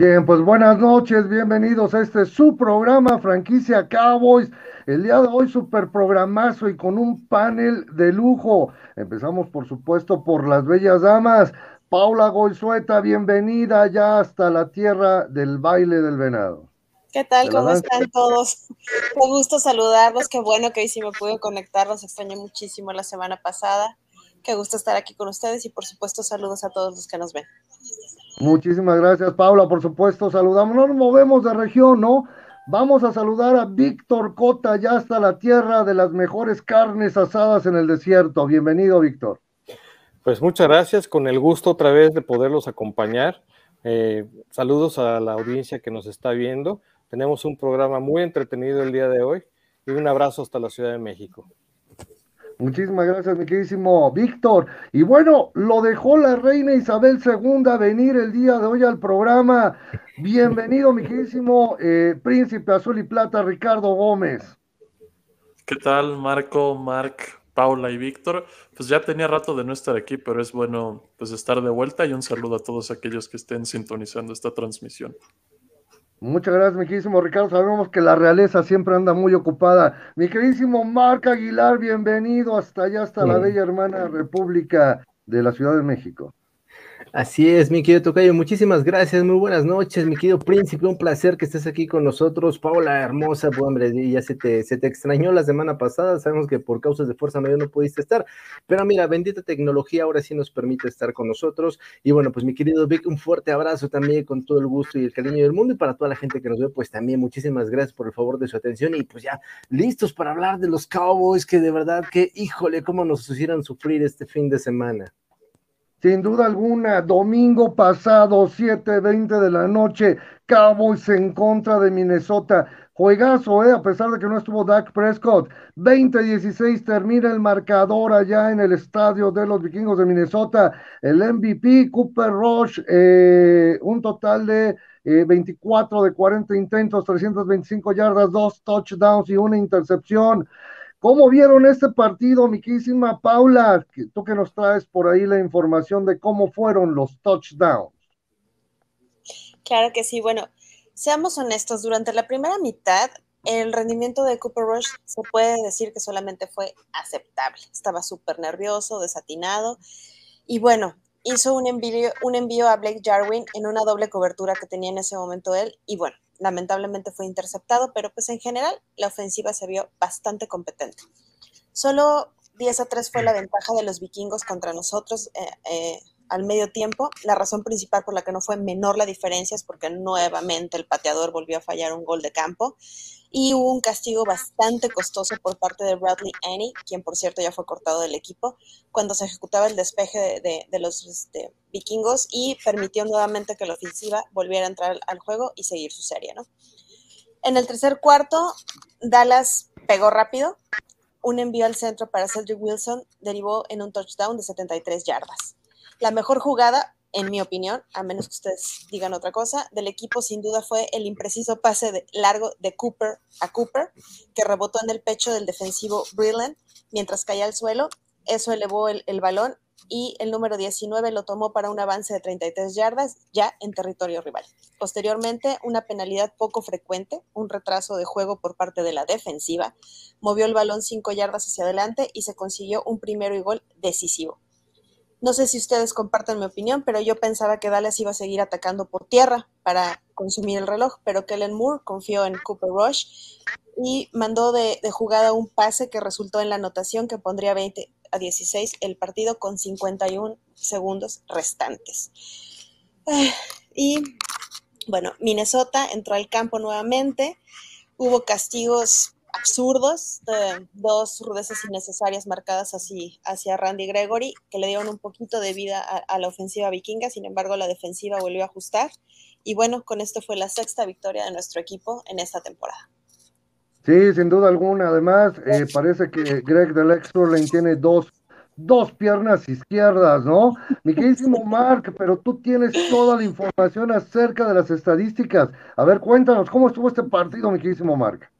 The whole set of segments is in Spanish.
Bien, pues buenas noches, bienvenidos a este su programa Franquicia Cowboys. El día de hoy super programazo y con un panel de lujo. Empezamos por supuesto por las bellas damas. Paula Goizueta, bienvenida ya hasta la tierra del baile del venado. ¿Qué tal? ¿Cómo están todos? Qué gusto saludarlos, qué bueno que hoy sí me pude conectar, los extrañé muchísimo la semana pasada. Qué gusto estar aquí con ustedes y por supuesto saludos a todos los que nos ven. Muchísimas gracias, Paula. Por supuesto, saludamos. No nos movemos de región, ¿no? Vamos a saludar a Víctor Cota, ya hasta la tierra de las mejores carnes asadas en el desierto. Bienvenido, Víctor. Pues muchas gracias, con el gusto otra vez de poderlos acompañar. Eh, saludos a la audiencia que nos está viendo. Tenemos un programa muy entretenido el día de hoy y un abrazo hasta la Ciudad de México. Muchísimas gracias, mi queridísimo Víctor. Y bueno, lo dejó la reina Isabel II venir el día de hoy al programa. Bienvenido, mi queridísimo eh, príncipe azul y plata, Ricardo Gómez. ¿Qué tal, Marco, Marc, Paula y Víctor. Pues ya tenía rato de no estar aquí, pero es bueno pues estar de vuelta y un saludo a todos aquellos que estén sintonizando esta transmisión. Muchas gracias, mi queridísimo Ricardo. Sabemos que la realeza siempre anda muy ocupada. Mi queridísimo Marc Aguilar, bienvenido hasta allá, hasta la bella hermana República de la Ciudad de México. Así es, mi querido Tocayo, muchísimas gracias, muy buenas noches, mi querido príncipe, un placer que estés aquí con nosotros, Paula, hermosa, pues, hombre, ya se te, se te extrañó la semana pasada, sabemos que por causas de fuerza mayor no pudiste estar, pero mira, bendita tecnología ahora sí nos permite estar con nosotros, y bueno, pues mi querido Vic, un fuerte abrazo también con todo el gusto y el cariño del mundo, y para toda la gente que nos ve, pues también muchísimas gracias por el favor de su atención, y pues ya listos para hablar de los Cowboys, que de verdad que, híjole, cómo nos hicieron sufrir este fin de semana. Sin duda alguna, domingo pasado, 7:20 de la noche, Cowboys en contra de Minnesota. Juegazo, ¿eh? a pesar de que no estuvo Dak Prescott. 20-16 termina el marcador allá en el estadio de los vikingos de Minnesota. El MVP, Cooper Rush, eh, un total de 24 eh, de 40 intentos, 325 yardas, dos touchdowns y una intercepción. ¿Cómo vieron este partido, mi querísima Paula? Tú que nos traes por ahí la información de cómo fueron los touchdowns. Claro que sí. Bueno, seamos honestos, durante la primera mitad, el rendimiento de Cooper Rush se puede decir que solamente fue aceptable. Estaba súper nervioso, desatinado. Y bueno, hizo un envío, un envío a Blake Jarwin en una doble cobertura que tenía en ese momento él. Y bueno, lamentablemente fue interceptado, pero pues en general la ofensiva se vio bastante competente. Solo 10 a 3 fue la ventaja de los vikingos contra nosotros eh, eh, al medio tiempo. La razón principal por la que no fue menor la diferencia es porque nuevamente el pateador volvió a fallar un gol de campo y hubo un castigo bastante costoso por parte de Bradley Annie, quien por cierto ya fue cortado del equipo, cuando se ejecutaba el despeje de, los este, vikingos y permitió nuevamente que la ofensiva volviera a entrar al juego y seguir su serie. ¿no? En el tercer cuarto, Dallas pegó rápido, un envío al centro para Cedric Wilson derivó en un touchdown de 73 yardas. La mejor jugada en mi opinión, a menos que ustedes digan otra cosa, del equipo sin duda fue el impreciso pase de, largo de Cooper a Cooper, que rebotó en el pecho del defensivo Brilland mientras caía al suelo. Eso elevó el, el, balón y el número 19 lo tomó para un avance de 33 yardas ya en territorio rival. Posteriormente, una penalidad poco frecuente, un retraso de juego por parte de la defensiva, movió el balón 5 yardas hacia adelante y se consiguió un primero y gol decisivo. No sé si ustedes comparten mi opinión, pero yo pensaba que Dallas iba a seguir atacando por tierra para consumir el reloj, pero Kellen Moore confió en Cooper Rush y mandó de, jugada un pase que resultó en la anotación que pondría 20 a 16 el partido con 51 segundos restantes. Y bueno, Minnesota entró al campo nuevamente, hubo castigos absurdos, de dos rudezas innecesarias marcadas así hacia Randy Gregory, que le dieron un poquito de vida a, la ofensiva vikinga, sin embargo la defensiva volvió a ajustar. Y bueno, con esto fue la sexta victoria de nuestro equipo en esta temporada. Sí, sin duda alguna. Además, eh, parece que Greg del Extrolane tiene dos, dos piernas izquierdas, ¿no? Mi queridísimo Mark, pero tú tienes toda la información acerca de las estadísticas. A ver, cuéntanos, ¿cómo estuvo este partido, mi queridísimo Mark?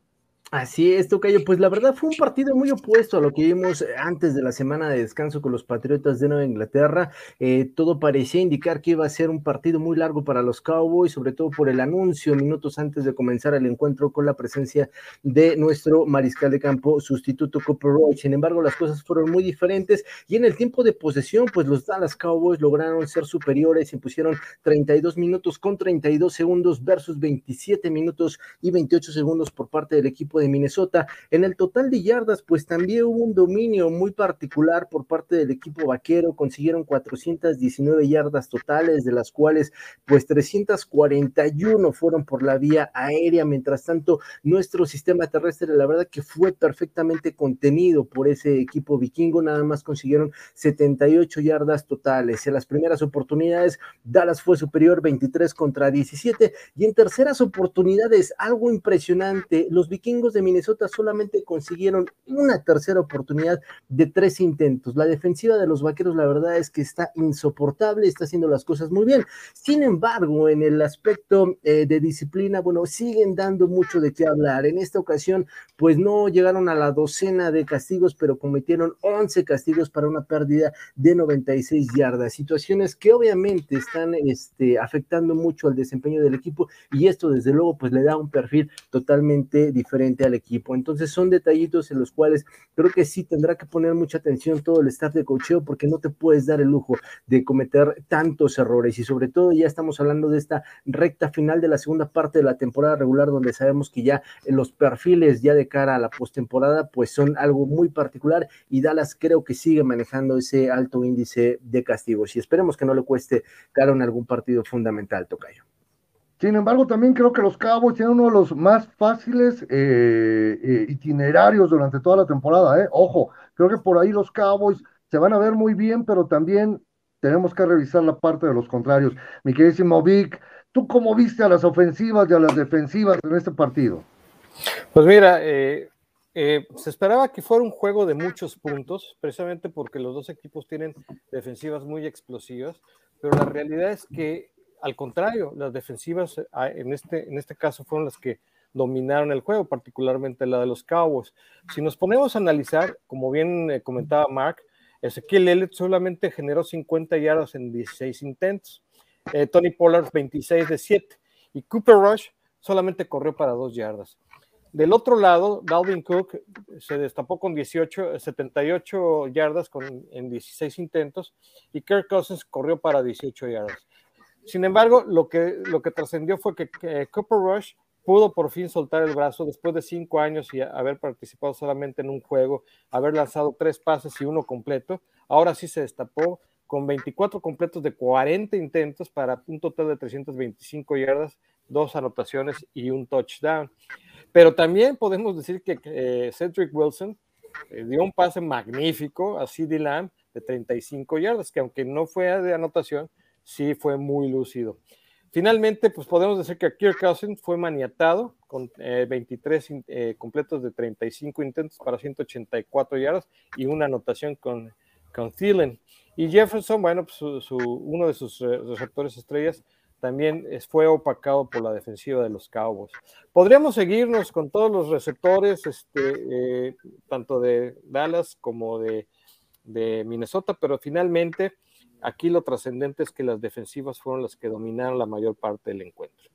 Así es, Tocayo. Pues la verdad fue un partido muy opuesto a lo que vimos antes de la semana de descanso con los Patriotas de Nueva Inglaterra. Eh, todo parecía indicar que iba a ser un partido muy largo para los Cowboys, sobre todo por el anuncio minutos antes de comenzar el encuentro con la presencia de nuestro mariscal de campo sustituto Cooper Roy. Sin embargo, las cosas fueron muy diferentes y en el tiempo de posesión, pues los Dallas Cowboys lograron ser superiores, impusieron 32 minutos con 32 segundos versus 27 minutos y 28 segundos por parte del equipo de Minnesota. En el total de yardas, pues también hubo un dominio muy particular por parte del equipo vaquero. Consiguieron 419 yardas totales, de las cuales pues 341 fueron por la vía aérea. Mientras tanto, nuestro sistema terrestre, la verdad que fue perfectamente contenido por ese equipo vikingo. Nada más consiguieron 78 yardas totales. En las primeras oportunidades, Dallas fue superior 23 contra 17. Y en terceras oportunidades, algo impresionante, los vikingos de Minnesota solamente consiguieron una tercera oportunidad de tres intentos. La defensiva de los vaqueros, la verdad es que está insoportable, está haciendo las cosas muy bien. Sin embargo, en el aspecto eh, de disciplina, bueno, siguen dando mucho de qué hablar. En esta ocasión, pues no llegaron a la docena de castigos, pero cometieron 11 castigos para una pérdida de 96 yardas. Situaciones que obviamente están este, afectando mucho al desempeño del equipo y esto desde luego pues le da un perfil totalmente diferente al equipo. Entonces son detallitos en los cuales creo que sí tendrá que poner mucha atención todo el staff de cocheo porque no te puedes dar el lujo de cometer tantos errores y sobre todo ya estamos hablando de esta recta final de la segunda parte de la temporada regular donde sabemos que ya los perfiles ya de cara a la postemporada pues son algo muy particular y Dallas creo que sigue manejando ese alto índice de castigos y esperemos que no le cueste caro en algún partido fundamental, Tocayo. Sin embargo, también creo que los Cowboys tienen uno de los más fáciles eh, eh, itinerarios durante toda la temporada. Eh. Ojo, creo que por ahí los Cowboys se van a ver muy bien, pero también tenemos que revisar la parte de los contrarios. Mi queridísimo Vic, ¿tú cómo viste a las ofensivas y a las defensivas en este partido? Pues mira, se esperaba que fuera un juego de muchos puntos, precisamente porque los dos equipos tienen defensivas muy explosivas, pero la realidad es que al contrario, las defensivas eh, en este, en este caso fueron las que dominaron el juego, particularmente la de los Cowboys. Si nos ponemos a analizar, como bien eh, comentaba Mark, Ezequiel Elliott solamente generó 50 yardas en 16 intentos, eh, Tony Pollard 26 de 7 y Cooper Rush solamente corrió para 2 yardas. Del otro lado, Dalvin Cook se destapó con 18, 78 yardas con, en 16 intentos y Kirk Cousins corrió para 18 yardas. Sin embargo, lo que, lo que trascendió fue que, Cooper Rush pudo por fin soltar el brazo después de cinco años y haber participado solamente en un juego, haber lanzado tres pases y uno completo. Ahora sí se destapó con 24 completos de 40 intentos para un total de 325 yardas, dos anotaciones y un touchdown. Pero también podemos decir que eh, Cedric Wilson eh, dio un pase magnífico a CD Lamb de 35 yardas, que aunque no fue de anotación, sí fue muy lúcido. Finalmente, pues podemos decir que Kirk Cousins fue maniatado con 23 eh, eh, completos de 35 intentos para 184 yardas y una anotación con, con Thielen. Y Jefferson, bueno, pues uno de sus eh, receptores estrellas también fue opacado por la defensiva de los Cowboys. Podríamos seguirnos con todos los receptores, este, tanto de Dallas como de Minnesota, pero finalmente Aquí lo trascendente es que las defensivas fueron las que dominaron la mayor parte del encuentro.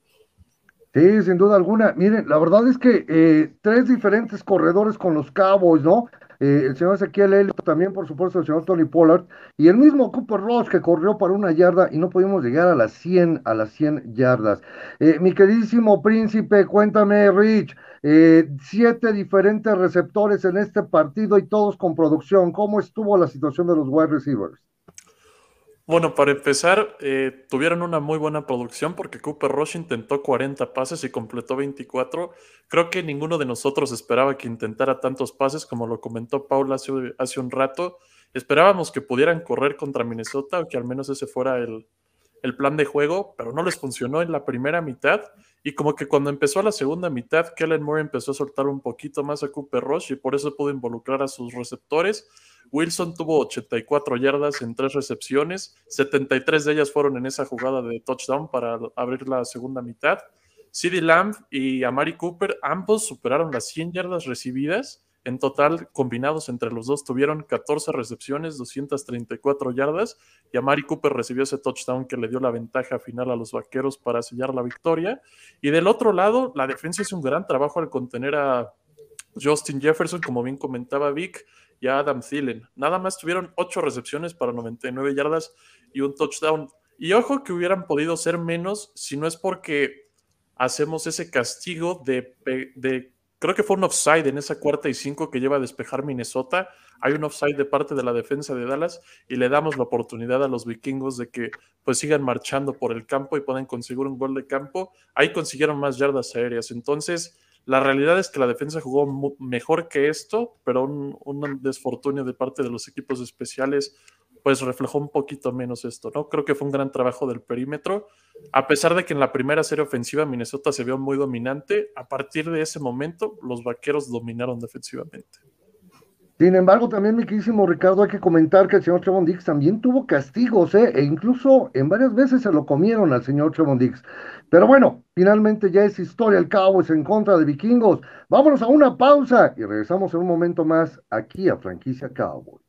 Sí, sin duda alguna. Miren, la verdad es que eh, tres diferentes corredores con los Cowboys, ¿no? Eh, el señor Ezequiel Elliott, también por supuesto el señor Tony Pollard, y el mismo Cooper Ross que corrió para una yarda y no pudimos llegar a las 100, a las 100 yardas. Eh, mi queridísimo príncipe, cuéntame, Rich, siete diferentes receptores en este partido y todos con producción. ¿Cómo estuvo la situación de los wide receivers? Bueno, para empezar, eh, tuvieron una muy buena producción porque Cooper Rush intentó 40 pases y completó 24. Creo que ninguno de nosotros esperaba que intentara tantos pases como lo comentó Paula hace, hace un rato. Esperábamos que pudieran correr contra Minnesota o que al menos ese fuera el, el plan de juego, pero no les funcionó en la primera mitad. Y como que cuando empezó la segunda mitad, Kellen Moore empezó a soltar un poquito más a Cooper Rush y por eso pudo involucrar a sus receptores Wilson tuvo 84 yardas en tres recepciones, 73 de ellas fueron en esa jugada de touchdown para abrir la segunda mitad. CeeDee Lamb y Amari Cooper, ambos superaron las 100 yardas recibidas. En total, combinados entre los dos, tuvieron 14 recepciones, 234 yardas, y Amari Cooper recibió ese touchdown que le dio la ventaja final a los vaqueros para sellar la victoria. Y del otro lado, la defensa hizo un gran trabajo al contener a Justin Jefferson, como bien comentaba Vic, y a Adam Thielen. Nada más tuvieron 8 recepciones para 99 yardas y un touchdown. Y ojo que hubieran podido ser menos si no es porque hacemos ese castigo de, de creo que fue un offside en esa cuarta y cinco que lleva a despejar Minnesota. Hay un offside de parte de la defensa de Dallas y le damos la oportunidad a los vikingos de que pues sigan marchando por el campo y puedan conseguir un gol de campo. Ahí consiguieron más yardas aéreas. Entonces, la realidad es que la defensa jugó mejor que esto, pero un, un desfortunio de parte de los equipos especiales pues reflejó un poquito menos esto, ¿no? Creo que fue un gran trabajo del perímetro, a pesar de que en la primera serie ofensiva Minnesota se vio muy dominante, a partir de ese momento los vaqueros dominaron defensivamente. Sin embargo, también, mi queridísimo Ricardo, hay que comentar que el señor Trevon Dix también tuvo castigos, ¿eh? e incluso en varias veces se lo comieron al señor Trevon Dix. Pero bueno, finalmente ya es historia el Cowboys en contra de Vikingos. Vámonos a una pausa y regresamos en un momento más aquí a Franquicia Cowboys.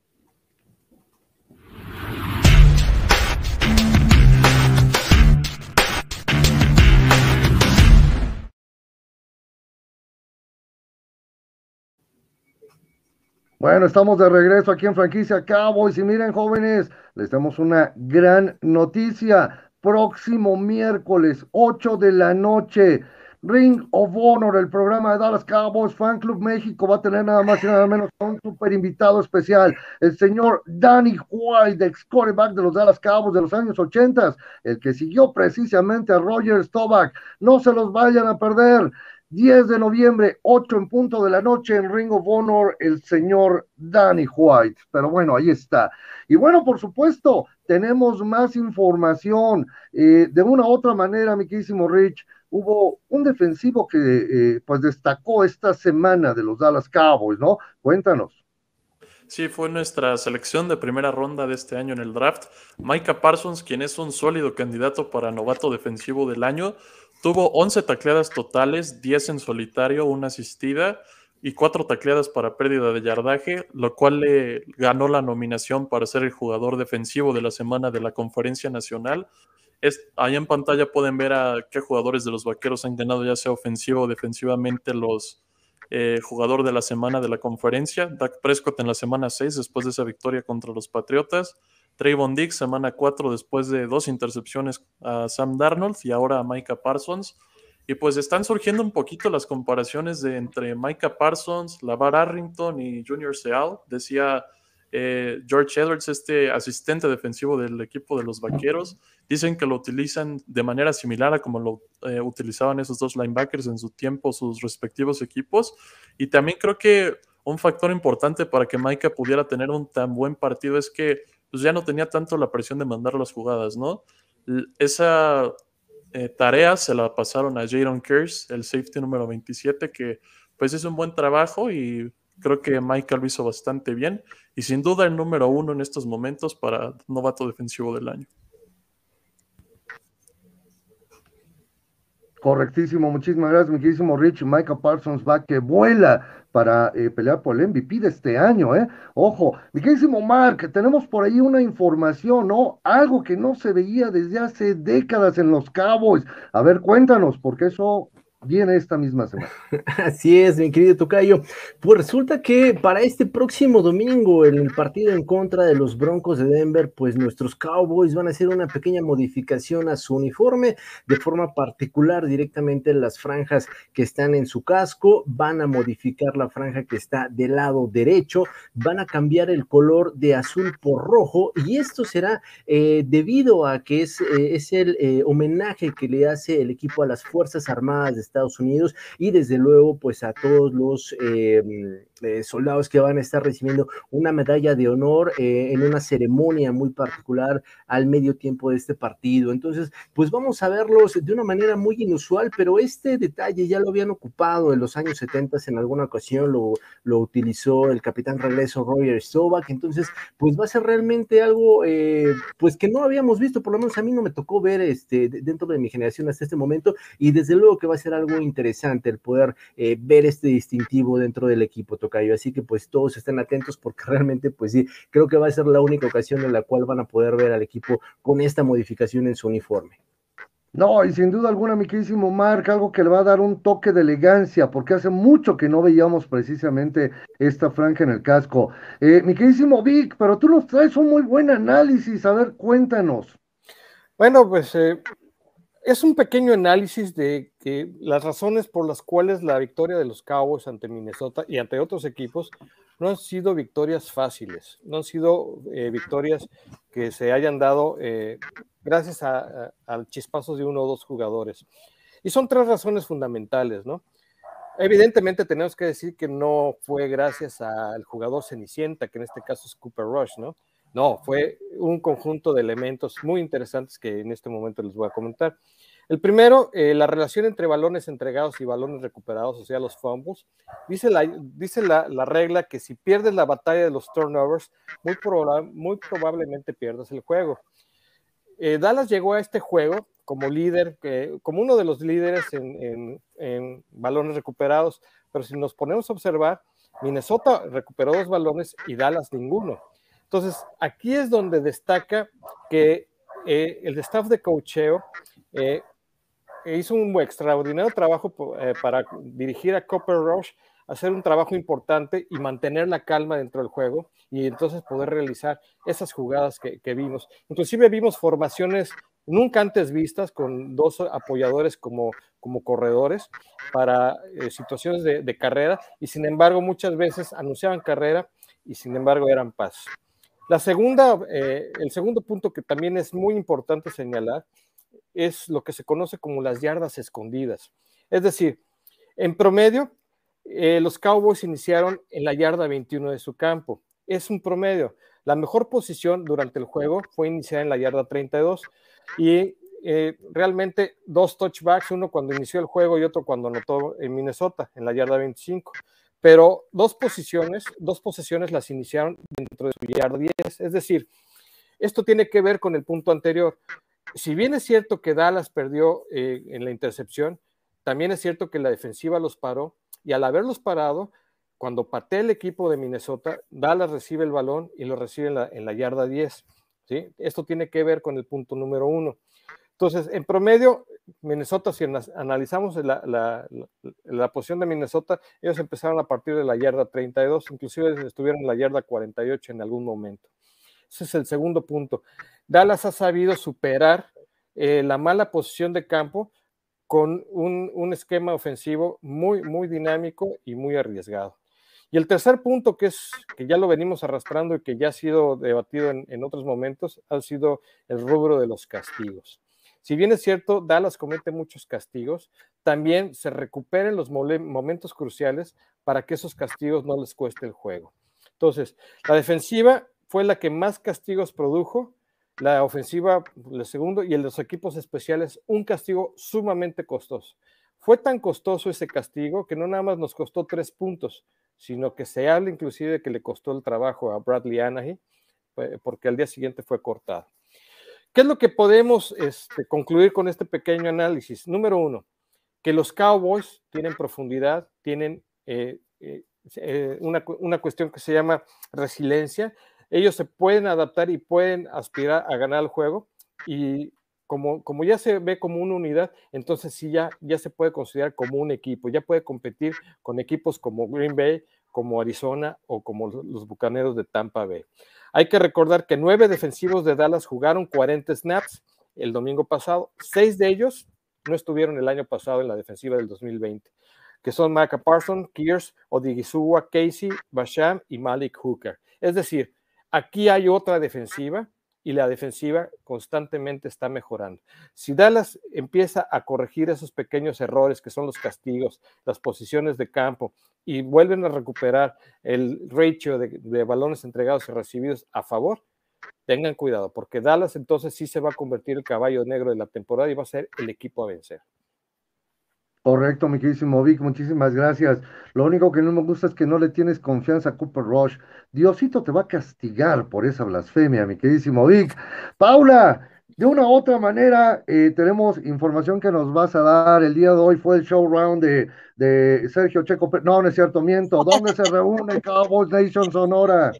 Bueno, estamos de regreso aquí en Franquicia Cowboys y miren jóvenes, les damos una gran noticia. Próximo miércoles, 8 de la noche, Ring of Honor, el programa de Dallas Cowboys Fan Club México va a tener nada más y nada menos que un super invitado especial, el señor Danny White, ex quarterback de los Dallas Cowboys de los años 80, el que siguió precisamente a Roger Staubach. No se los vayan a perder. 10 de noviembre, 8 en punto de la noche en Ring of Honor, el señor Danny White. Pero bueno, ahí está. Y bueno, por supuesto, tenemos más información. Eh, de una u otra manera, mi querísimo Rich, hubo un defensivo que eh, pues destacó esta semana de los Dallas Cowboys, ¿no? Cuéntanos. Sí, fue nuestra selección de primera ronda de este año en el draft. Micah Parsons, quien es un sólido candidato para novato defensivo del año, Tuvo 11 tacleadas totales, 10 en solitario, una asistida y 4 tacleadas para pérdida de yardaje, lo cual le ganó la nominación para ser el jugador defensivo de la semana de la Conferencia Nacional. Es, ahí en pantalla pueden ver a qué jugadores de los Vaqueros han ganado, ya sea ofensivo o defensivamente, los eh, jugador de la semana de la conferencia. Dak Prescott en la semana 6, después de esa victoria contra los Patriotas. Trayvon Dix, semana 4, después de dos intercepciones a Sam Darnold y ahora a Micah Parsons. Y pues están surgiendo un poquito las comparaciones de entre Micah Parsons, Lavar Arrington y Junior Seal. Decía eh, George Edwards, este asistente defensivo del equipo de los Vaqueros. Dicen que lo utilizan de manera similar a como lo eh, utilizaban esos dos linebackers en su tiempo, sus respectivos equipos. Y también creo que un factor importante para que Micah pudiera tener un tan buen partido es que pues ya no tenía tanto la presión de mandar las jugadas, ¿no? Esa eh, tarea se la pasaron a Jaron Kears, el safety número 27, que pues es un buen trabajo y creo que Michael lo hizo bastante bien y sin duda el número uno en estos momentos para novato defensivo del año. Correctísimo, muchísimas gracias, mi Rich. Michael Parsons va que vuela para eh, pelear por el MVP de este año, ¿eh? Ojo, mi queridísimo Mark, tenemos por ahí una información, ¿no? Algo que no se veía desde hace décadas en los Cowboys. A ver, cuéntanos, porque eso viene esta misma semana. Así es, mi querido Tocayo. Pues resulta que para este próximo domingo, en el partido en contra de los Broncos de Denver, pues nuestros Cowboys van a hacer una pequeña modificación a su uniforme, de forma particular directamente en las franjas que están en su casco, van a modificar la franja que está del lado derecho, van a cambiar el color de azul por rojo y esto será eh, debido a que es, eh, es el eh, homenaje que le hace el equipo a las Fuerzas Armadas de Estados Unidos y desde luego pues a todos los... Eh, soldados que van a estar recibiendo una medalla de honor en una ceremonia muy particular al medio tiempo de este partido. Entonces, pues vamos a verlos de una manera muy inusual, pero este detalle ya lo habían ocupado en los años 70 en alguna ocasión, lo, lo utilizó el capitán regreso Roger Stovak, entonces, pues va a ser realmente algo, pues que no habíamos visto, por lo menos a mí no me tocó ver este dentro de mi generación hasta este momento, y desde luego que va a ser algo interesante el poder eh, ver este distintivo dentro del equipo Tocayo. Así que pues todos estén atentos porque realmente pues sí, creo que va a ser la única ocasión en la cual van a poder ver al equipo con esta modificación en su uniforme. No, y sin duda alguna, mi queridísimo Mark, algo que le va a dar un toque de elegancia, porque hace mucho que no veíamos precisamente esta franja en el casco. Eh, mi queridísimo Vic, pero tú nos traes un muy buen análisis, a ver, cuéntanos. Bueno, pues eh, es un pequeño análisis de que las razones por las cuales la victoria de los Cowboys ante Minnesota y ante otros equipos no han sido victorias fáciles, no han sido eh, victorias que se hayan dado eh, gracias al chispazo de uno o dos jugadores. Y son tres razones fundamentales, ¿no? Evidentemente tenemos que decir que no fue gracias al jugador Cenicienta, que en este caso es Cooper Rush, ¿no? No, fue un conjunto de elementos muy interesantes que en este momento les voy a comentar. El primero, eh, la relación entre balones entregados y balones recuperados, o sea, los fumbles. Dice la, dice la, regla que si pierdes la batalla de los turnovers, muy, muy probablemente pierdas el juego. Eh, Dallas llegó a este juego como líder, como uno de los líderes en, en, balones recuperados, pero si nos ponemos a observar, Minnesota recuperó dos balones y Dallas ninguno. Entonces, aquí es donde destaca que eh, el staff de cocheo eh, hizo un extraordinario trabajo eh, para dirigir a Copper Rush, hacer un trabajo importante y mantener la calma dentro del juego y entonces poder realizar esas jugadas que, vimos. Inclusive vimos formaciones nunca antes vistas con dos apoyadores como, como corredores para situaciones de, de, carrera y sin embargo muchas veces anunciaban carrera y sin embargo eran pasos. La segunda, eh, el segundo punto que también es muy importante señalar es lo que se conoce como las yardas escondidas. Es decir, en promedio, eh, los Cowboys iniciaron en la yarda 21 de su campo. Es un promedio. La mejor posición durante el juego fue iniciar en la yarda 32 y eh, realmente dos touchbacks, uno cuando inició el juego y otro cuando anotó en Minnesota, en la yarda 25 pero dos posiciones, dos posesiones las iniciaron dentro de su yarda 10. Es decir, esto tiene que ver con el punto anterior. Si bien es cierto que Dallas perdió eh, en la intercepción, también es cierto que la defensiva los paró y al haberlos parado, cuando patea el equipo de Minnesota, Dallas recibe el balón y lo recibe en la, la yarda 10. ¿sí? Esto tiene que ver con el punto número uno. Entonces, en promedio, Minnesota, si analizamos la, posición de Minnesota, ellos empezaron a partir de la yarda 32, inclusive estuvieron en la yarda 48 en algún momento. Ese es el segundo punto. Dallas ha sabido superar eh, la mala posición de campo con un, esquema ofensivo muy, muy dinámico y muy arriesgado. Y el tercer punto, que es que ya lo venimos arrastrando y que ya ha sido debatido en otros momentos, ha sido el rubro de los castigos. Si bien es cierto, Dallas comete muchos castigos, también se recuperen los momentos cruciales para que esos castigos no les cueste el juego. Entonces, la defensiva fue la que más castigos produjo, la ofensiva el segundo y el de los equipos especiales un castigo sumamente costoso. Fue tan costoso ese castigo que no nada más nos costó tres puntos, sino que se habla inclusive que le costó el trabajo a Bradley Anahy, eh, porque al día siguiente fue cortado. ¿Qué es lo que podemos este, concluir con este pequeño análisis? Número uno, que los Cowboys tienen profundidad, tienen eh, eh, una, una, cuestión que se llama resiliencia. Ellos se pueden adaptar y pueden aspirar a ganar el juego y como, como ya se ve como una unidad, entonces sí ya, ya se puede considerar como un equipo, ya puede competir con equipos como Green Bay, como Arizona o como los Bucaneros de Tampa Bay. Hay que recordar que nueve defensivos de Dallas jugaron 40 snaps el domingo pasado. Seis de ellos no estuvieron el año pasado en la defensiva del 2020, que son Micah Parsons, Kears, Odigizua, Casey, Basham y Malik Hooker. Es decir, aquí hay otra defensiva y la defensiva constantemente está mejorando. Si Dallas empieza a corregir esos pequeños errores que son los castigos, las posiciones de campo y vuelven a recuperar el ratio de, balones entregados y recibidos a favor, tengan cuidado, porque Dallas entonces sí se va a convertir el caballo negro de la temporada y va a ser el equipo a vencer. Correcto, mi queridísimo Vic, muchísimas gracias. Lo único que no me gusta es que no le tienes confianza a Cooper Rush. Diosito te va a castigar por esa blasfemia, mi queridísimo Vic. Paula, de una u otra manera, eh, tenemos información que nos vas a dar. El día de hoy fue el show round de, de Sergio Checo. No, no es cierto, miento. ¿Dónde se reúne Cowboys Nation Sonora?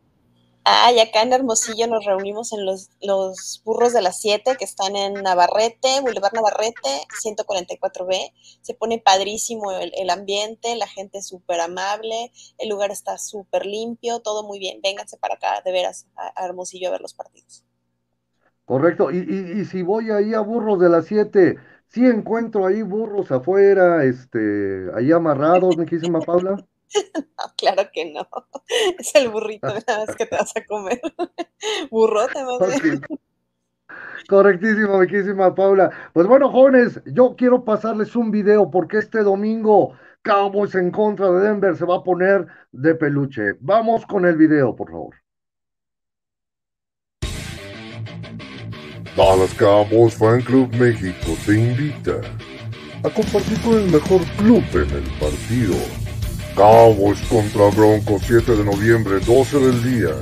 Ah, y acá en Hermosillo nos reunimos en los, los burros de las 7 que están en Navarrete, Boulevard Navarrete, 144B. Se pone padrísimo el, ambiente, la gente es súper amable, el lugar está súper limpio, todo muy bien. Vénganse para acá, de veras, a, Hermosillo a ver los partidos. Correcto, y, y, y si voy ahí a burros de las 7, sí encuentro ahí burros afuera, este, ahí amarrados, mi queridísima Paula. No, claro que no. Es el burrito nada más que te vas a comer. Burrote, más bien. Correctísimo, mi queridísima Paula. Pues bueno, jóvenes, yo quiero pasarles un video porque este domingo Cowboys en contra de Denver se va a poner de peluche. Vamos con el video, por favor. Dallas Cowboys Fan Club México te invita a compartir con el mejor club en el partido. Cowboys contra Broncos 7 de noviembre 12 del día.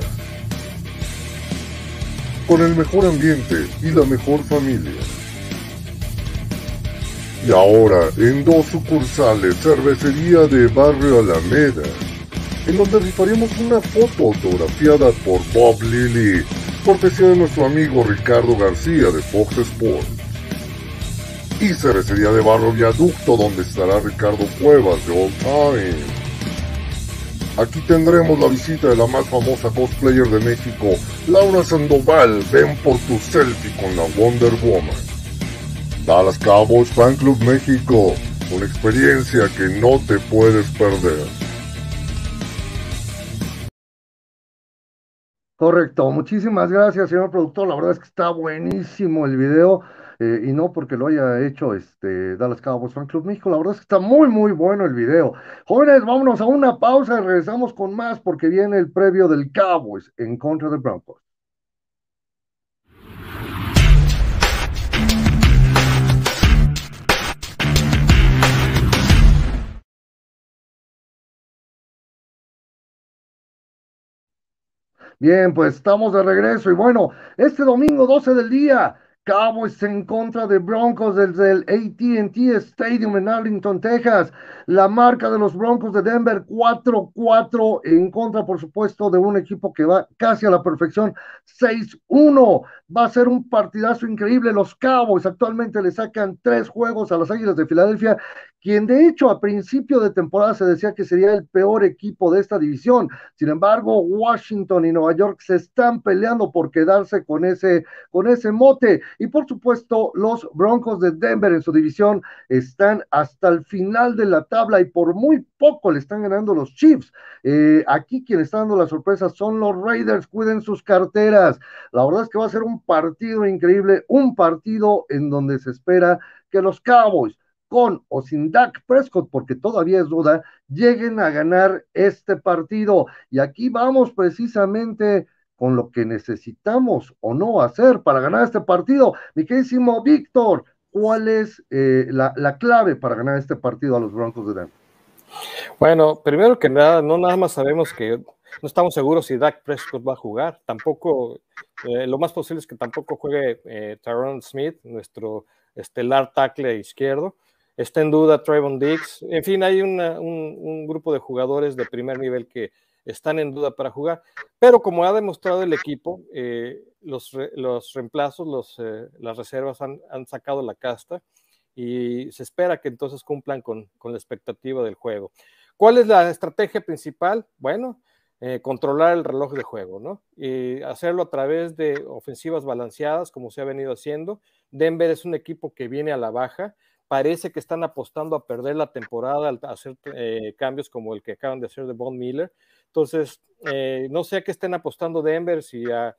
Con el mejor ambiente y la mejor familia. Y ahora en dos sucursales, cervecería de Barrio Alameda, en donde rifaremos una foto autografiada por Bob Lilly, cortesía de nuestro amigo Ricardo García de Fox Sports. Y cervecería de Barrio Viaducto, donde estará Ricardo Cuevas de All Time. Aquí tendremos la visita de la más famosa cosplayer de México, Laura Sandoval. Ven por tu selfie con la Wonder Woman. Dallas Cowboys Fan Club México, una experiencia que no te puedes perder. Correcto, muchísimas gracias, señor productor. La verdad es que está buenísimo el video. Eh, y no porque lo haya hecho este Dallas Cowboys Fan Club México. La verdad es que está muy, muy bueno el video. Jóvenes, vámonos a una pausa y regresamos con más porque viene el previo del Cowboys en contra de Broncos. Bien, pues estamos de regreso y bueno, este domingo 12 del día, Cowboys en contra de Broncos desde el AT&T Stadium en Arlington, Texas. La marca de los Broncos de Denver 4-4 en contra, por supuesto, de un equipo que va casi a la perfección 6-1. Va a ser un partidazo increíble. Los Cowboys actualmente le sacan tres juegos a las Águilas de Filadelfia, quien de hecho a principio de temporada se decía que sería el peor equipo de esta división. Sin embargo, Washington y Nueva York se están peleando por quedarse con ese, con ese mote. Y por supuesto, los Broncos de Denver en su división están hasta el final de la tabla y por muy poco le están ganando los Chiefs. Eh, aquí quien está dando la sorpresa son los Raiders. Cuiden sus carteras. La verdad es que va a ser un partido increíble, un partido en donde se espera que los Cowboys con o sin Dak Prescott, porque todavía es duda, lleguen a ganar este partido. Y aquí vamos precisamente con lo que necesitamos o no hacer para ganar este partido. Mi queridísimo Víctor, ¿cuál es eh, la, la, clave para ganar este partido a los Broncos de Denver? Bueno, primero que nada, no nada más sabemos que no estamos seguros si Dak Prescott va a jugar. Tampoco, eh, lo más posible es que tampoco juegue eh, Tyrone Smith, nuestro estelar tackle izquierdo. Está en duda Trayvon Diggs. En fin, hay un, un, grupo de jugadores de primer nivel que están en duda para jugar. Pero como ha demostrado el equipo, eh, los, los, reemplazos, los, eh, las reservas han, han, sacado la casta y se espera que entonces cumplan con, con la expectativa del juego. ¿Cuál es la estrategia principal? Bueno, eh, controlar el reloj de juego, ¿no? Y hacerlo a través de ofensivas balanceadas, como se ha venido haciendo. Denver es un equipo que viene a la baja, parece que están apostando a perder la temporada al hacer eh, cambios como el que acaban de hacer de Von Miller. Entonces, eh, no sé a qué estén apostando Denver, si a,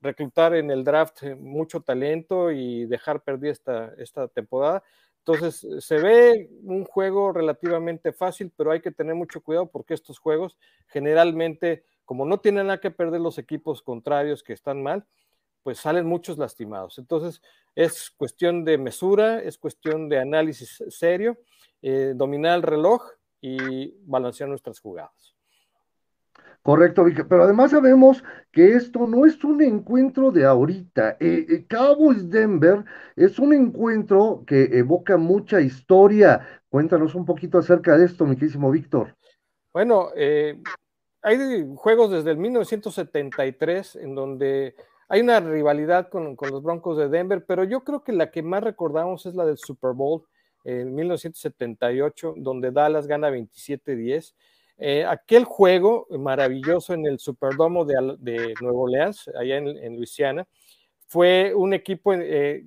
reclutar en el draft mucho talento y dejar perdida esta, esta temporada. Entonces, se ve un juego relativamente fácil, pero hay que tener mucho cuidado porque estos juegos generalmente, como no tienen nada que perder los equipos contrarios que están mal, pues salen muchos lastimados. Entonces, es cuestión de mesura, es cuestión de análisis serio, eh, dominar el reloj y balancear nuestras jugadas. Correcto, pero además sabemos que esto no es un encuentro de ahorita. Eh, eh, Cowboys Denver es un encuentro que evoca mucha historia. Cuéntanos un poquito acerca de esto, mi querísimo Víctor. Bueno, eh, hay juegos desde el 1973 en donde hay una rivalidad con, los Broncos de Denver, pero yo creo que la que más recordamos es la del Super Bowl en 1978, donde Dallas gana 27-10 eh, aquel juego maravilloso en el Superdomo de, de Nueva Orleans, allá en, Luisiana, fue un equipo, eh,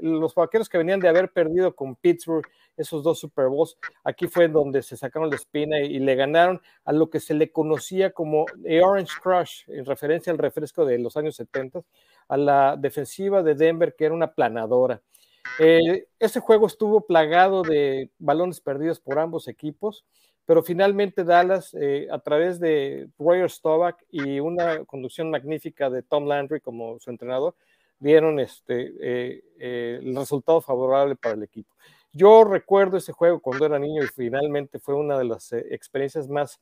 los vaqueros que venían de haber perdido con Pittsburgh esos dos Super Bowls, aquí fue donde se sacaron la espina y, le ganaron a lo que se le conocía como Orange Crush, en referencia al refresco de los años 70, a la defensiva de Denver, que era una planadora. Eh, ese juego estuvo plagado de balones perdidos por ambos equipos pero finalmente Dallas, eh, a través de Roger Staubach y una conducción magnífica de Tom Landry como su entrenador, dieron este, eh, eh, el resultado favorable para el equipo. Yo recuerdo ese juego cuando era niño y finalmente fue una de las experiencias más,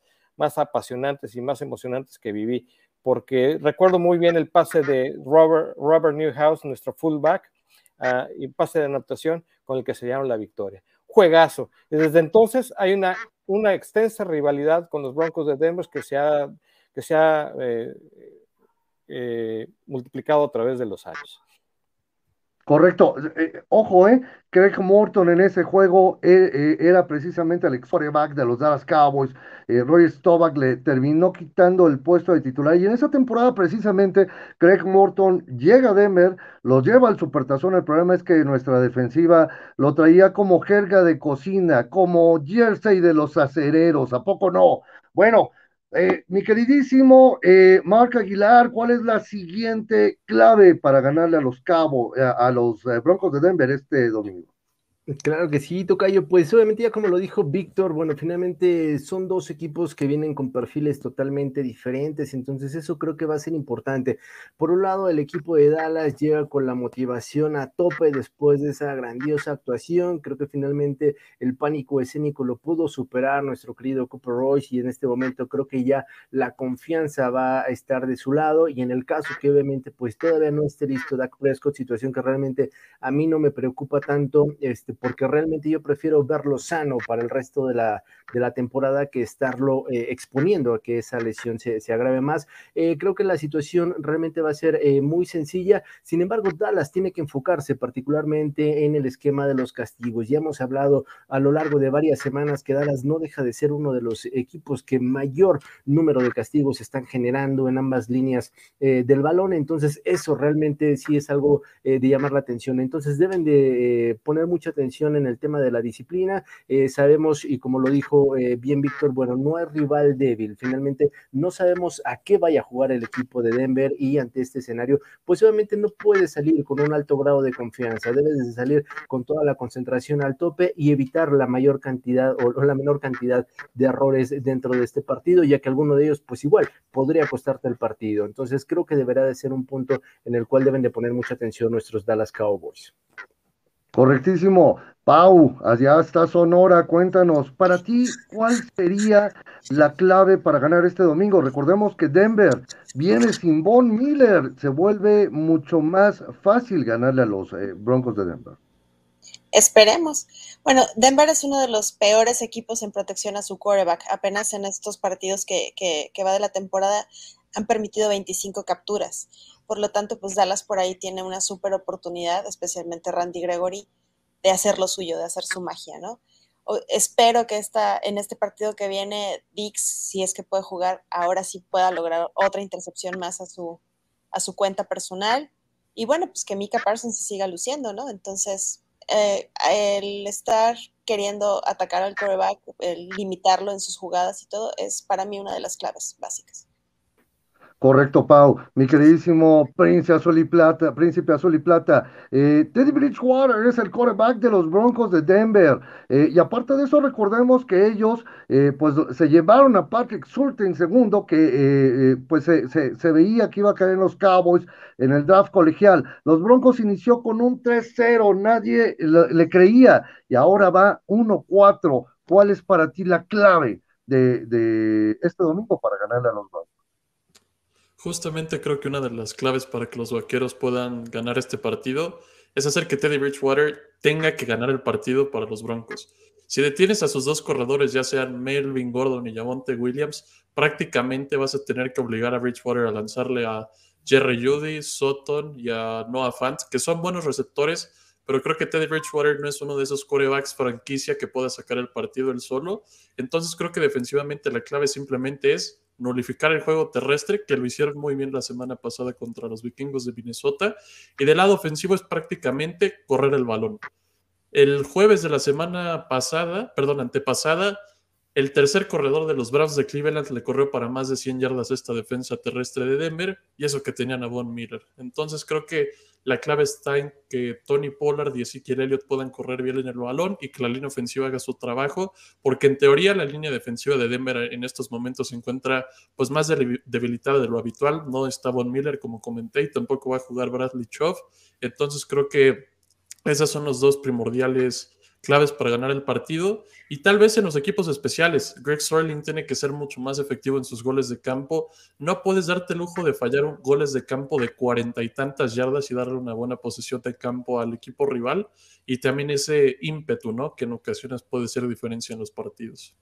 apasionantes y más emocionantes que viví, porque recuerdo muy bien el pase de Robert, Robert Newhouse, nuestro fullback, uh, y pase de anotación con el que se llama la victoria. Juegazo. Desde entonces hay una una extensa rivalidad con los Broncos de Denver que se ha, que se ha eh, eh, multiplicado a través de los años. Correcto. Eh, ojo, ¿eh? Craig Morton en ese juego era precisamente el ex quarterback de los Dallas Cowboys. Roy Staubach le terminó quitando el puesto de titular. Y en esa temporada, precisamente, Craig Morton llega a Denver, los lleva al supertazón. El problema es que nuestra defensiva lo traía como jerga de cocina, como jersey de los acereros. ¿A poco no? Bueno, eh, mi queridísimo eh, Aguilar, ¿cuál es la siguiente clave para ganarle a los Cabos, a, a los eh, Broncos de Denver este domingo? Claro que sí, Tocayo. Pues obviamente ya como lo dijo Víctor, bueno, finalmente son dos equipos que vienen con perfiles totalmente diferentes, entonces eso creo que va a ser importante. Por un lado, el equipo de Dallas llega con la motivación a tope después de esa grandiosa actuación. Creo que finalmente el pánico escénico lo pudo superar nuestro querido Cooper Royce y en este momento creo que ya la confianza va a estar de su lado y en el caso que obviamente pues todavía no esté listo Dak Prescott, situación que realmente a mí no me preocupa tanto, este porque realmente yo prefiero verlo sano para el resto de la, de la temporada que estarlo eh, exponiendo a que esa lesión se, se agrave más. Eh, creo que la situación realmente va a ser eh, muy sencilla, sin embargo, Dallas tiene que enfocarse particularmente en el esquema de los castigos. Ya hemos hablado a lo largo de varias semanas que Dallas no deja de ser uno de los equipos que mayor número de castigos están generando en ambas líneas del balón, entonces eso realmente sí es algo de llamar la atención. Entonces deben de poner mucha atención en el tema de la disciplina. Eh, sabemos, y como lo dijo eh, bien Víctor, bueno, no hay rival débil. Finalmente, no sabemos a qué vaya a jugar el equipo de Denver y ante este escenario, pues obviamente no puede salir con un alto grado de confianza. Debes de salir con toda la concentración al tope y evitar la mayor cantidad o, la menor cantidad de errores dentro de este partido, ya que alguno de ellos, pues igual, podría costarte el partido. Entonces, creo que deberá de ser un punto en el cual deben de poner mucha atención nuestros Dallas Cowboys. Correctísimo. Pau, allá está Sonora, cuéntanos, para ti, ¿cuál sería la clave para ganar este domingo? Recordemos que Denver viene sin Von Miller, se vuelve mucho más fácil ganarle a los eh, Broncos de Denver. Esperemos. Bueno, Denver es uno de los peores equipos en protección a su quarterback. Apenas en estos partidos que, que, que va de la temporada han permitido 25 capturas. Por lo tanto, pues Dallas por ahí tiene una súper oportunidad, especialmente Randy Gregory, de hacer lo suyo, de hacer su magia, ¿no? espero que esta, en este partido que viene, Dix, si es que puede jugar, ahora sí pueda lograr otra intercepción más a su, a su cuenta personal. Y bueno, pues que Mika Parsons se siga luciendo, ¿no? Entonces, eh, el estar queriendo atacar al quarterback, el limitarlo en sus jugadas y todo, es para mí una de las claves básicas. Correcto, Pau. Mi queridísimo Príncipe Azul y Plata, Príncipe Azul y Plata. Eh, Teddy Bridgewater es el quarterback de los Broncos de Denver. Eh, y aparte de eso, recordemos que ellos eh, pues se llevaron a Patrick Surtain segundo, que pues se, se, veía que iba a caer en los Cowboys en el draft colegial. Los Broncos inició con un 3-0, nadie le, le, creía, y ahora va 1-4. ¿Cuál es para ti la clave de, de este domingo para ganarle a los Broncos? Justamente creo que una de las claves para que los vaqueros puedan ganar este partido es hacer que Teddy Bridgewater tenga que ganar el partido para los Broncos. Si detienes a sus dos corredores, ya sean Melvin Gordon y Javonte Williams, prácticamente vas a tener que obligar a Bridgewater a lanzarle a Jerry Judy, Sutton y a Noah Fant, que son buenos receptores, pero creo que Teddy Bridgewater no es uno de esos corebacks franquicia que pueda sacar el partido él solo. Entonces creo que defensivamente la clave simplemente es nulificar el juego terrestre, que lo hicieron muy bien la semana pasada contra los vikingos de Minnesota. Y del lado ofensivo es prácticamente correr el balón. El jueves de la semana pasada, perdón, antepasada, el tercer corredor de los Browns de Cleveland le corrió para más de 100 yardas esta defensa terrestre de Denver y eso que tenían a Von Miller. Entonces creo que la clave está en que Tony Pollard y Ezekiel Elliott puedan correr bien en el balón y que la línea ofensiva haga su trabajo, porque en teoría la línea defensiva de Denver en estos momentos se encuentra pues más debilitada de lo habitual. No está Von Miller, como comenté, y tampoco va a jugar Bradley Chow. Entonces creo que esas son los dos primordiales claves para ganar el partido. Y tal vez en los equipos especiales, Greg Sterling tiene que ser mucho más efectivo en sus goles de campo. No puedes darte el lujo de fallar goles de campo de cuarenta y tantas yardas y darle una buena posición de campo al equipo rival. Y también ese ímpetu, ¿no? Que en ocasiones puede ser diferencia en los partidos.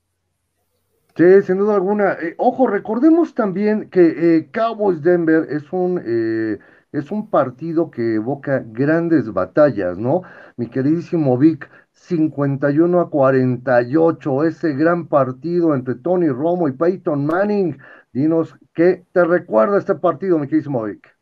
Sí, sin duda alguna. Eh, ojo, recordemos también que eh, Cowboys Denver es un, eh, es un partido que evoca grandes batallas, ¿no? Mi queridísimo Vic, 51 a 48, ese gran partido entre Tony Romo y Peyton Manning. Dinos, ¿qué te recuerda este partido, mi queridísimo Vic?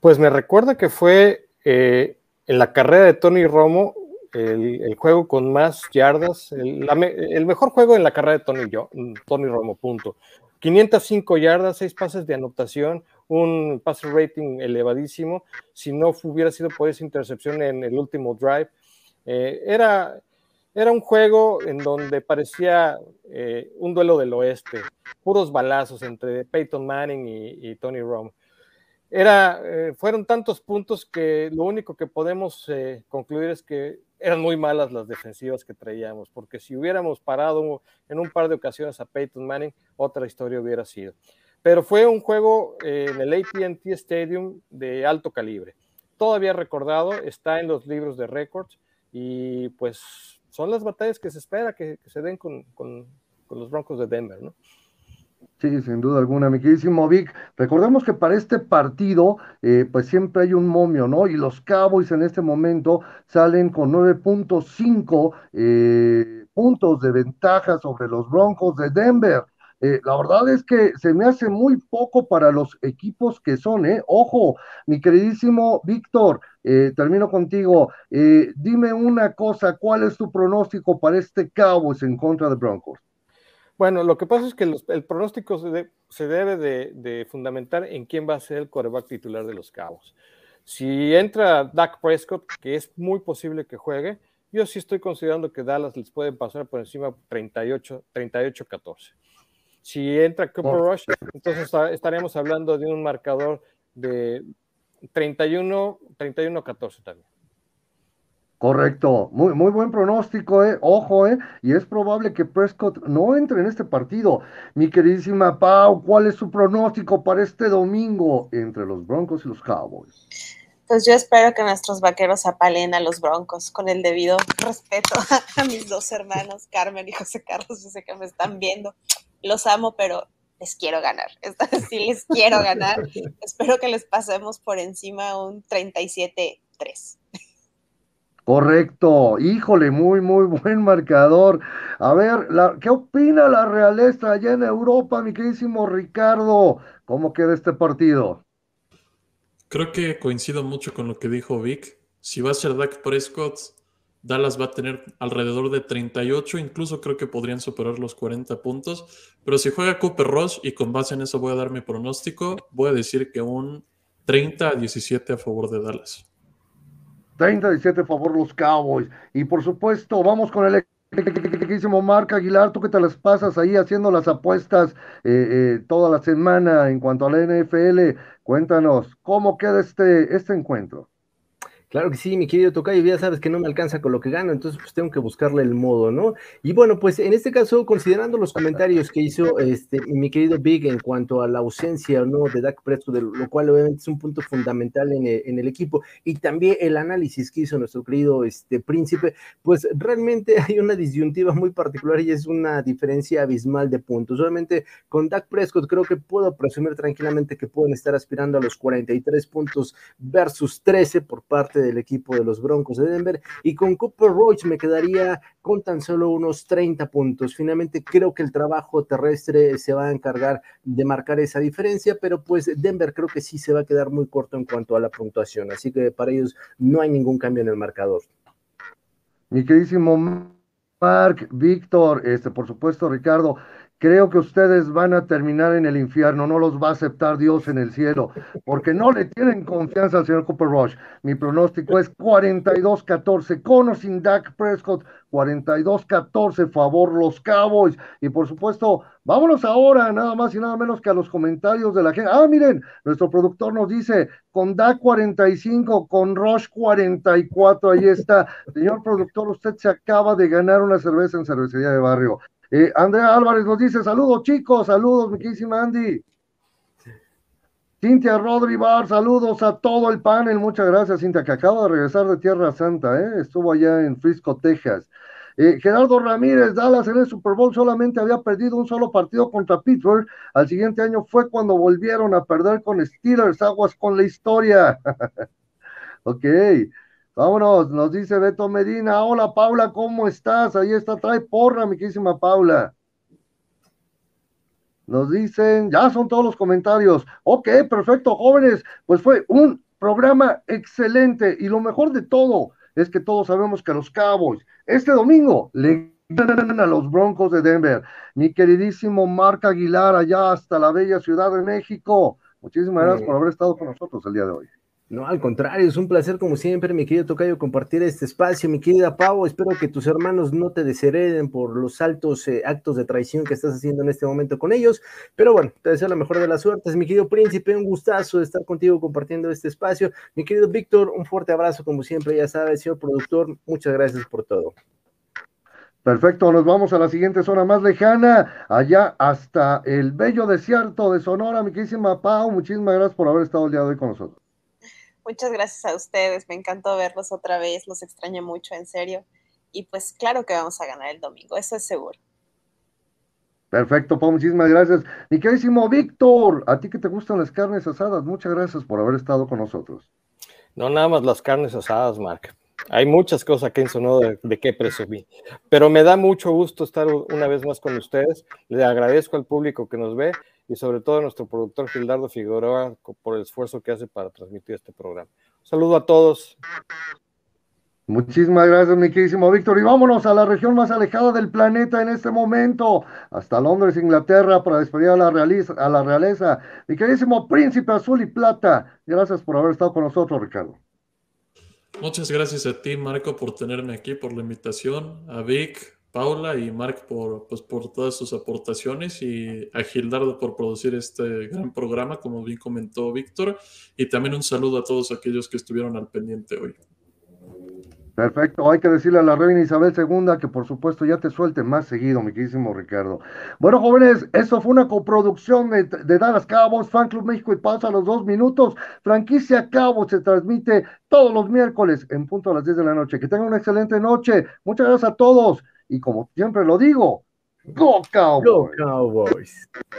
Pues me recuerda que fue eh, en la carrera de Tony Romo el, juego con más yardas, el, mejor juego en la carrera de Tony, yo, Tony Romo, punto. 505 yardas, 6 pases de anotación, un pase rating elevadísimo. Si no hubiera sido por esa intercepción en el último drive, eh, era, era un juego en donde parecía eh, un duelo del oeste, puros balazos entre Peyton Manning y, Tony Romo. Era, eh, fueron tantos puntos que lo único que podemos concluir es que eran muy malas las defensivas que traíamos, porque si hubiéramos parado en un par de ocasiones a Peyton Manning, otra historia hubiera sido. Pero fue un juego en el ATT Stadium de alto calibre. Todavía recordado, está en los libros de récords y pues son las batallas que se espera que, se den con, los Broncos de Denver, ¿no? Sí, sin duda alguna, mi queridísimo Vic. Recordemos que para este partido, eh, pues siempre hay un momio, ¿no? Y los Cowboys en este momento salen con 9.5 eh, puntos de ventaja sobre los Broncos de Denver. Eh, la verdad es que se me hace muy poco para los equipos que son, ¿eh? Ojo, mi queridísimo Víctor, eh, termino contigo. Eh, dime una cosa, ¿cuál es tu pronóstico para este Cowboys en contra de Broncos? Bueno, lo que pasa es que el pronóstico se, debe de, fundamentar en quién va a ser el coreback titular de los Cowboys. Si entra Dak Prescott, que es muy posible que juegue, yo sí estoy considerando que Dallas les puede pasar por encima 38-14. 38, si entra Cooper Rush, entonces estaríamos hablando de un marcador de 31, 31-14 también. Correcto, muy, muy buen pronóstico, eh. ojo, eh. y es probable que Prescott no entre en este partido. Mi queridísima Pau, ¿cuál es su pronóstico para este domingo entre los Broncos y los Cowboys? Pues yo espero que nuestros vaqueros apalen a los Broncos con el debido respeto a mis dos hermanos, Carmen y José Carlos, yo sé que me están viendo los amo, pero les quiero ganar. Esta vez sí les quiero ganar. Espero que les pasemos por encima un 37-3. Correcto, híjole, muy, muy buen marcador. A ver, ¿qué opina la realeza allá en Europa, mi queridísimo Ricardo? ¿Cómo queda este partido? Creo que coincido mucho con lo que dijo Vic. Si va a ser Dak Prescott, Dallas va a tener alrededor de 38, incluso creo que podrían superar los 40 puntos. Pero si juega Cooper Rush, y con base en eso voy a dar mi pronóstico, voy a decir que un 30 a 17 a favor de Dallas. 30 a 17 a favor los Cowboys. Y por supuesto, vamos con el Marc Aguilar, tú que te las pasas ahí haciendo las apuestas eh, eh, toda la semana en cuanto a la NFL, cuéntanos, ¿cómo queda este, este encuentro? Claro que sí, mi querido Tocayo, ya sabes que no me alcanza con lo que gano, entonces pues tengo que buscarle el modo, ¿no? Y bueno, pues en este caso, considerando los comentarios que hizo este mi querido Big en cuanto a la ausencia no de Dak Prescott, lo cual obviamente es un punto fundamental en el, equipo, y también el análisis que hizo nuestro querido este príncipe, pues realmente hay una disyuntiva muy particular y es una diferencia abismal de puntos. Obviamente con Dak Prescott creo que puedo presumir tranquilamente que pueden estar aspirando a los 43 puntos versus 13 por parte de del equipo de los Broncos de Denver y con Cooper Roach me quedaría con tan solo unos 30 puntos. Finalmente creo que el trabajo terrestre se va a encargar de marcar esa diferencia, pero pues Denver creo que sí se va a quedar muy corto en cuanto a la puntuación, así que para ellos no hay ningún cambio en el marcador. Mi queridísimo Mark, Víctor, este, por supuesto, Ricardo, creo que ustedes van a terminar en el infierno, no los va a aceptar Dios en el cielo, porque no le tienen confianza al señor Cooper Rush. Mi pronóstico es 42-14, con o sin Dak Prescott, 42-14, favor los Cowboys. Y por supuesto, vámonos ahora, nada más y nada menos que a los comentarios de la gente. Ah, miren, nuestro productor nos dice, con Dak 45, con Rush 44, ahí está. Señor productor, usted se acaba de ganar una cerveza en cervecería de barrio. Andrea Álvarez nos dice, saludos chicos, saludos mi querísima Andy. Cintia Rodri Bar, saludos a todo el panel, muchas gracias Cintia, que acaba de regresar de Tierra Santa, ¿eh? estuvo allá en Frisco, Texas. Eh, Gerardo Ramírez, Dallas en el Super Bowl solamente había perdido un solo partido contra Pittsburgh. Al siguiente año fue cuando volvieron a perder con Steelers, aguas con la historia. ok. Vámonos, nos dice Beto Medina. Hola Paula, ¿cómo estás? Ahí está, trae porra, mi querísima Paula. Nos dicen, ya son todos los comentarios. Ok, perfecto, jóvenes. Pues fue un programa excelente y lo mejor de todo es que todos sabemos que los Cowboys este domingo le ganan a los Broncos de Denver. Mi queridísimo Marc Aguilar, allá hasta la bella Ciudad de México. Muchísimas gracias por haber estado con nosotros el día de hoy. No, al contrario, es un placer como siempre, mi querido Tocayo, compartir este espacio, mi querida Pau, espero que tus hermanos no te deshereden por los altos eh, actos de traición que estás haciendo en este momento con ellos, pero bueno, te deseo la mejor de las suertes, mi querido príncipe, un gustazo estar contigo compartiendo este espacio, mi querido Víctor, un fuerte abrazo como siempre, ya sabes, señor productor, muchas gracias por todo. Perfecto, nos vamos a la siguiente zona más lejana, allá hasta el bello desierto de Sonora, mi queridísima Pau, muchísimas gracias por haber estado el día de hoy con nosotros. Muchas gracias a ustedes, me encantó verlos otra vez, los extraño mucho, en serio. Y pues claro que vamos a ganar el domingo, eso es seguro. Perfecto, Pau, muchísimas gracias. Mi queridísimo Víctor, a ti que te gustan las carnes asadas, muchas gracias por haber estado con nosotros. No nada más las carnes asadas, Mark. Hay muchas cosas que en de, de qué presumí. Pero me da mucho gusto estar una vez más con ustedes. Le agradezco al público que nos ve y sobre todo a nuestro productor Gildardo Figueroa por el esfuerzo que hace para transmitir este programa. Un saludo a todos. Muchísimas gracias, mi queridísimo Víctor. Y vámonos a la región más alejada del planeta en este momento, hasta Londres, Inglaterra, para despedir a la, realeza, a la realeza. Mi queridísimo Príncipe Azul y Plata, gracias por haber estado con nosotros, Ricardo. Muchas gracias a ti, Marco, por tenerme aquí, por la invitación, a Vic, Paula y Mark por, pues, por todas sus aportaciones y a Gildardo por producir este gran programa, como bien comentó Víctor. Y también un saludo a todos aquellos que estuvieron al pendiente hoy. Perfecto, hay que decirle a la reina Isabel II que por supuesto ya te suelte más seguido, mi queridísimo Ricardo. Bueno, jóvenes, esto fue una coproducción de, de Dallas Cabos, Fan Club México y pausa a los dos minutos. Franquicia Cabos se transmite todos los miércoles en punto a las 10 de la noche. Que tengan una excelente noche. Muchas gracias a todos. Y como siempre lo digo, Go Cowboys. Go.